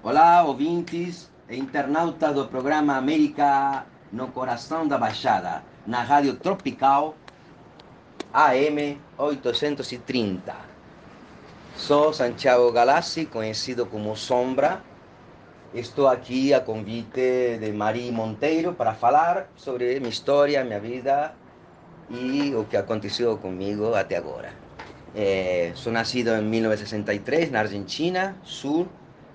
Olá, ouvintes e internautas do programa América no Coração da Baixada, na Rádio Tropical AM 830. Sou Santiago Galassi, conhecido como Sombra. Estou aqui a convite de Mari Monteiro para falar sobre minha história, minha vida e o que aconteceu comigo até agora. É, sou nascido em 1963 na Argentina, sul,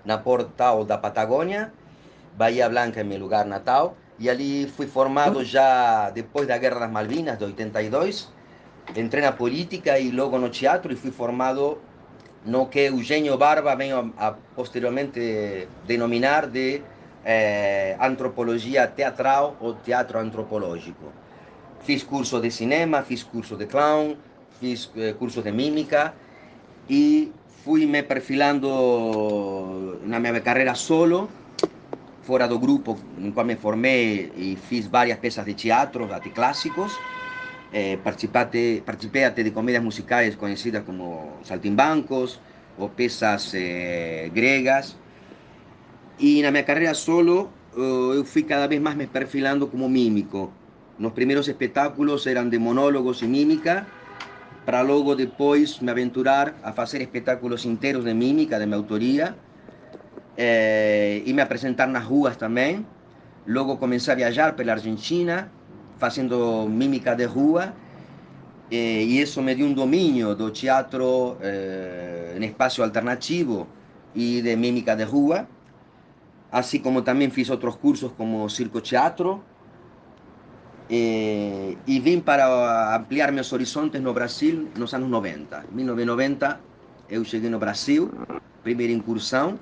na portal da Patagônia, Bahia Blanca é meu lugar natal, e ali fui formado já depois da Guerra das Malvinas, de 82. Entrei na política e logo no teatro e fui formado no que Eugênio Barba a, a posteriormente denominar de eh, antropologia teatral ou teatro antropológico. Fiz curso de cinema, fiz curso de clown, fiz eh, curso de mímica e fui me perfilando na minha carreira solo, fora do grupo em qual me formei e fiz várias peças de teatro, até clássicos. Eh, participei de comédias musicais conhecidas como Saltimbancos ou peças eh, gregas. E na minha carreira solo, eu fui cada vez mais me perfilando como mímico. Nos primeiros espetáculos eram de monólogos e mímica, para logo depois me aventurar a fazer espetáculos inteiros de mímica, de minha autoria, eh, e me apresentar nas ruas também. Logo comecei a viajar pela Argentina, fazendo mímica de rua, eh, e isso me deu um domínio do teatro eh, em espaço alternativo e de mímica de rua, assim como também fiz outros cursos como circo teatro, eh, e vim para ampliar meus horizontes no Brasil nos anos 90. Em 1990 eu cheguei no Brasil, primeira incursão,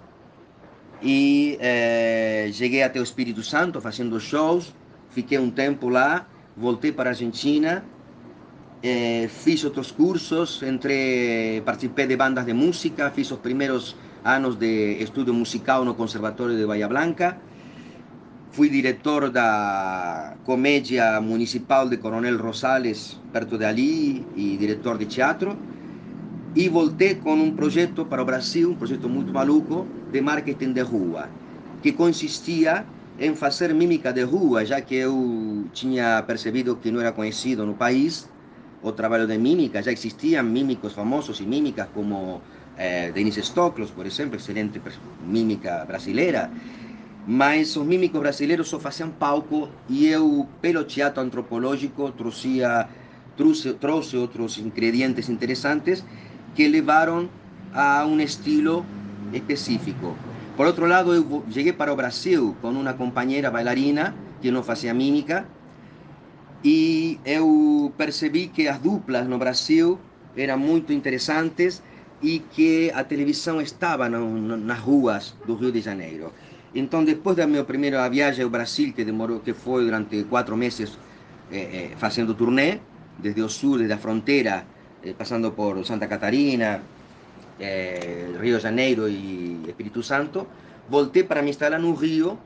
e eh, cheguei até o Espírito Santo fazendo shows, fiquei um tempo lá, voltei para a Argentina, eh, fiz outros cursos, entre, participei de bandas de música, fiz os primeiros anos de estudo musical no Conservatório de Bahia Blanca, fui diretor da Comédia Municipal de Coronel Rosales, perto de ali, e diretor de teatro. E voltei com um projeto para o Brasil, um projeto muito maluco, de marketing de rua, que consistia em fazer mímica de rua, já que eu tinha percebido que não era conhecido no país o trabalho de mímica, já existiam mímicos famosos e mímicas como eh, Denise Stoklos, por exemplo, excelente mímica brasileira, mas os mímicos brasileiros só faziam palco e eu, pelo teatro antropológico, trouxia, trouxe, trouxe outros ingredientes interessantes que levaram a um estilo específico. Por outro lado, eu cheguei para o Brasil com uma companheira bailarina que não fazia mímica e eu percebi que as duplas no Brasil eram muito interessantes e que a televisão estava nas ruas do Rio de Janeiro. Então, depois da minha primeira viagem ao Brasil, que demorou, que foi durante quatro meses eh, eh, fazendo desde o sul, desde a fronteira, eh, passando por Santa Catarina, Rio de Janeiro e Espírito Santo, voltei para me instalar no Rio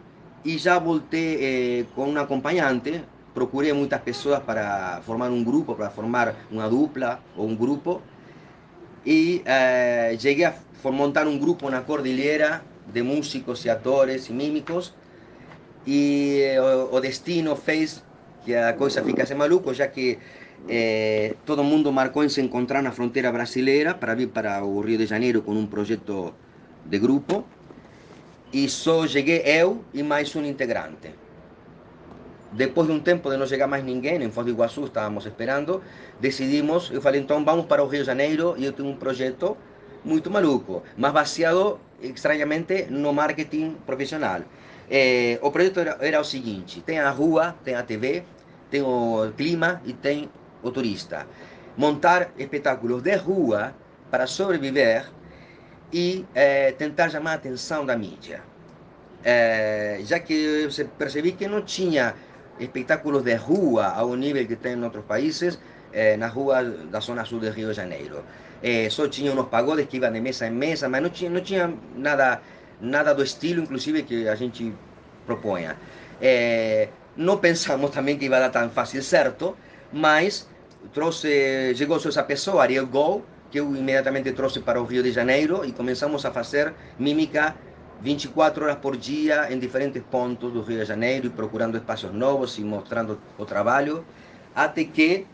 e já voltei com um acompanhante. Procurei muitas pessoas para formar um grupo, para formar uma dupla ou um grupo. E cheguei a montar um grupo na Cordilheira de músicos e atores e mímicos e o, o destino fez que a coisa ficasse maluco, já que eh, todo mundo marcou em se encontrar na fronteira brasileira para vir para o Rio de Janeiro com um projeto de grupo e só cheguei eu e mais um integrante. Depois de um tempo de não chegar mais ninguém, em Foz do Iguaçu estávamos esperando, decidimos, eu falei, então vamos para o Rio de Janeiro e eu tenho um projeto muito maluco, mas baseado estranhamente no marketing profissional. Eh, o projeto era, era, o seguinte: tem a rua, tem a TV, tem o clima e tem o turista. Montar espetáculos de rua para sobreviver e eh, tentar chamar a atenção da mídia. Eh, já que eu percebi que não tinha espetáculos de rua ao nível que tem em outros países, nas ruas da zona sul do Rio de Janeiro eh, só tinha uns pagodes que iam de mesa em mesa, mas não tinha, não tinha nada, nada do estilo, inclusive, que a gente propunha. Eh, não pensamos também que ia dar tão fácil certo, mas trouxe, chegou essa pessoa, Ariel Gol, que eu imediatamente trouxe para o Rio de Janeiro e começamos a fazer mímica 24 horas por dia em diferentes pontos do Rio de Janeiro, procurando espaços novos e mostrando o trabalho, até que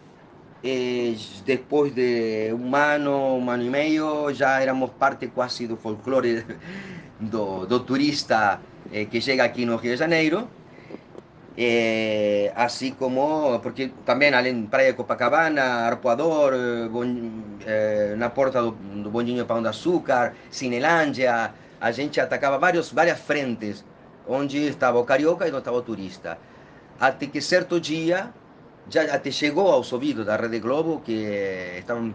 eh, depois de um ano, um ano e meio, já éramos parte quase do folclore do, do turista eh, que chega aqui no Rio de Janeiro. Así como, porque también além Praia de Copacabana, Arpoador, eh, bon, eh, na porta do, do Bondinho Pão de Açúcar, Cinelândia, a gente atacava vários, várias frentes, onde estava o carioca e onde estava o turista. Até que certo dia, já até chegou aos ouvidos da Rede Globo, que estavam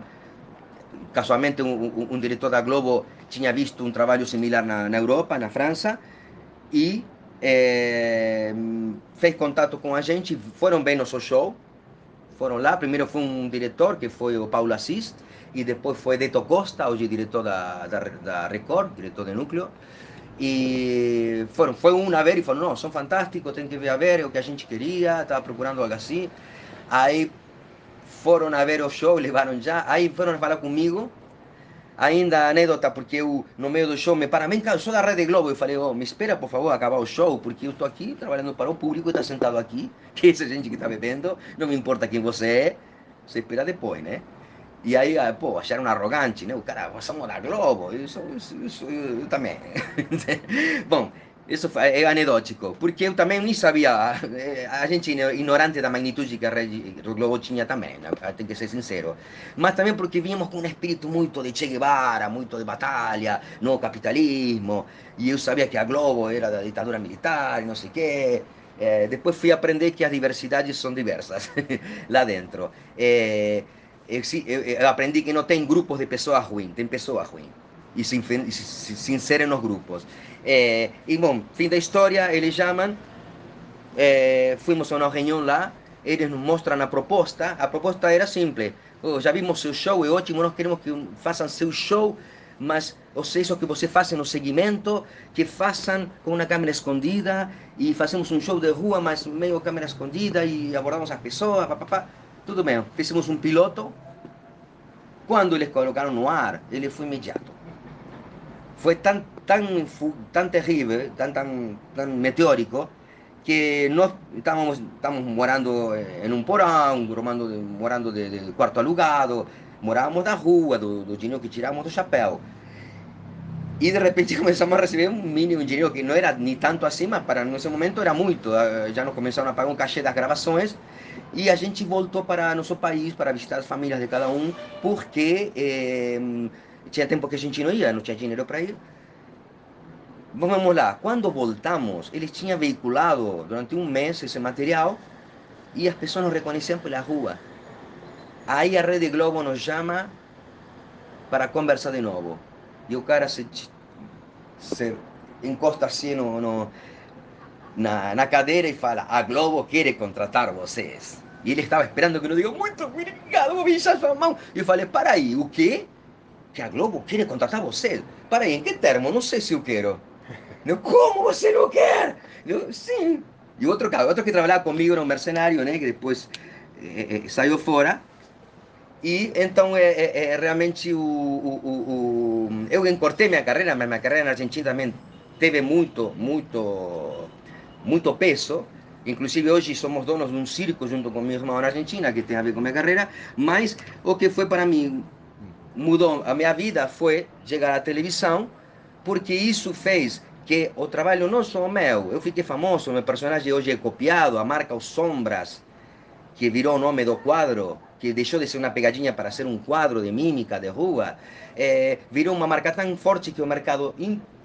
casualmente um, um, um diretor da Globo tinha visto um trabalho similar na, na Europa, na França, e é, fez contato com a gente, foram bem nosso show, foram lá, primeiro foi um diretor, que foi o Paulo Assis, e depois foi Deto Costa, hoje diretor da, da, da Record, diretor de núcleo, e foram, foi um a ver e falou, não, são fantásticos, tem que ver a ver, é o que a gente queria, estava procurando algo assim, aí foram a ver o show, levaram já, aí foram falar comigo, ainda anedota, porque eu, no meio do show, me para, vem cá, eu sou da Rede Globo. Eu falei, oh, me espera, por favor, acabar o show, porque eu estou aqui trabalhando para o público, está sentado aqui, que é essa gente que está bebendo, não me importa quem você é, você espera depois, né? E aí, ah, pô, acharam arrogante, né? O cara, somos da Globo, isso, isso, isso eu, eu também. Bom, isso é anedótico, porque eu também nem sabia, eh, a gente ignorante da magnitude que a Rede Globo tinha também, né? tem que ser sincero. Mas também porque vínhamos com um espírito muito de Che Guevara, muito de batalha, no capitalismo, e eu sabia que a Globo era da ditadura militar, não sei o quê. Eh, depois fui aprender que as diversidades são diversas lá dentro. Eh, eu, eu aprendi que não tem grupos de pessoas ruins, tem pessoas ruins e se, se, se inserem nos grupos. É, e bom, fim da história, eles chamam, é, fomos a uma reunião lá, eles nos mostram a proposta, a proposta era simples, oh, já vimos seu show, é ótimo, nós queremos que façam seu show, mas ou seja, que você faça no segmento, que façam com uma câmera escondida e fazemos um show de rua, mas meio câmera escondida e abordamos as pessoas, papapá. Tudo bem, fizemos um piloto. Quando eles colocaram no ar, ele foi imediato fue tan, tan, tan terrible, tan, tan, tan meteórico, que nós estávamos, estamos morando em um porão, morando, de, morando de, de quarto alugado, morávamos na rua, do, do dinheiro que tirávamos do chapéu. E de repente começamos a receber um mínimo dinheiro que não era nem tanto assim, mas para nesse momento era muito. Já nos começaram a pagar um cachê das gravações e a gente voltou para nosso país para visitar as famílias de cada um, porque eh, tinha tempo que a gente não ia, não tinha dinheiro para ir. Vamos lá, quando voltamos, eles tinham veiculado durante um mês esse material e as pessoas nos reconheciam pela rua. Aí a Rede Globo nos chama para conversar de novo. E o cara se, se encosta assim no, no, na, na cadeira e fala: A Globo quer contratar vocês. E ele estava esperando que eu diga: Muito obrigado, beijar sua mão. E eu falei: Para aí, o quê? que a Globo quer contratar você. Para aí, em que termo? Não sei se eu quero. Eu, como você não quer? Eu, sim. E outro outro que trabalhava comigo era um mercenário, né? Que depois eh, eh, saiu fora. E então é, é, é realmente o, o, o, o, Eu encurtei minha carreira, mas minha carreira na Argentina também teve muito, muito, muito peso. Inclusive hoje somos donos de um circo junto com meu irmão na Argentina, que tem a ver com minha carreira. Mas o que foi para mim mudou a minha vida foi chegar à televisão, porque isso fez que o trabalho não só meu, eu fiquei famoso, meu personagem hoje é copiado, a marca Os Sombras, que virou o nome do quadro, que deixou de ser uma pegadinha para ser um quadro de mímica de rua, é, virou uma marca tão forte que o mercado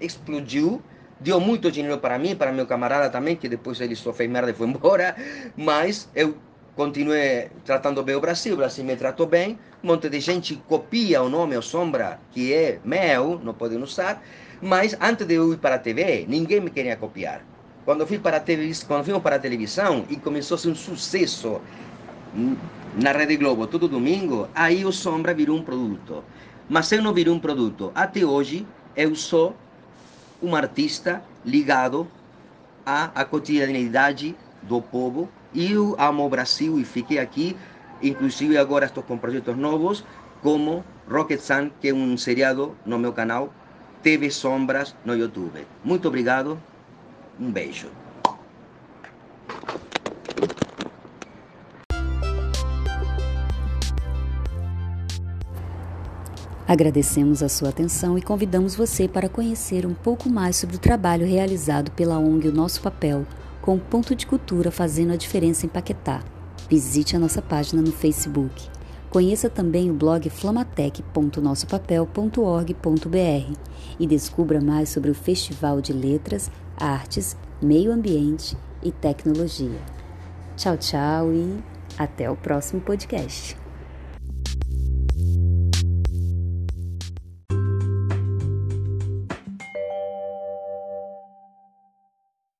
explodiu, deu muito dinheiro para mim, para meu camarada também, que depois ele só fez merda e foi embora, mas eu continuei tratando bem o Brasil, o Brasil me tratou bem, um monte de gente copia o nome ou sombra que é meu, não podem usar, mas antes de eu ir para a TV, ninguém me queria copiar. Quando fui para a TV, quando fomos para a televisão e começou a ser um sucesso na Rede Globo todo domingo, aí o Sombra virou um produto. Mas eu não virei um produto. Até hoje, eu sou um artista ligado à, à cotidianidade do povo e eu amo o Brasil e fiquei aqui. Inclusive agora estou com projetos novos, como Rocket Sun, que é um seriado no meu canal, TV Sombras no YouTube. Muito obrigado, um beijo. Agradecemos a sua atenção e convidamos você para conhecer um pouco mais sobre o trabalho realizado pela ONG O Nosso Papel, com o ponto de cultura fazendo a diferença em Paquetá. Visite a nossa página no Facebook. Conheça também o blog flamatec.nossopapel.org.br e descubra mais sobre o Festival de Letras, Artes, Meio Ambiente e Tecnologia. Tchau, tchau e até o próximo podcast.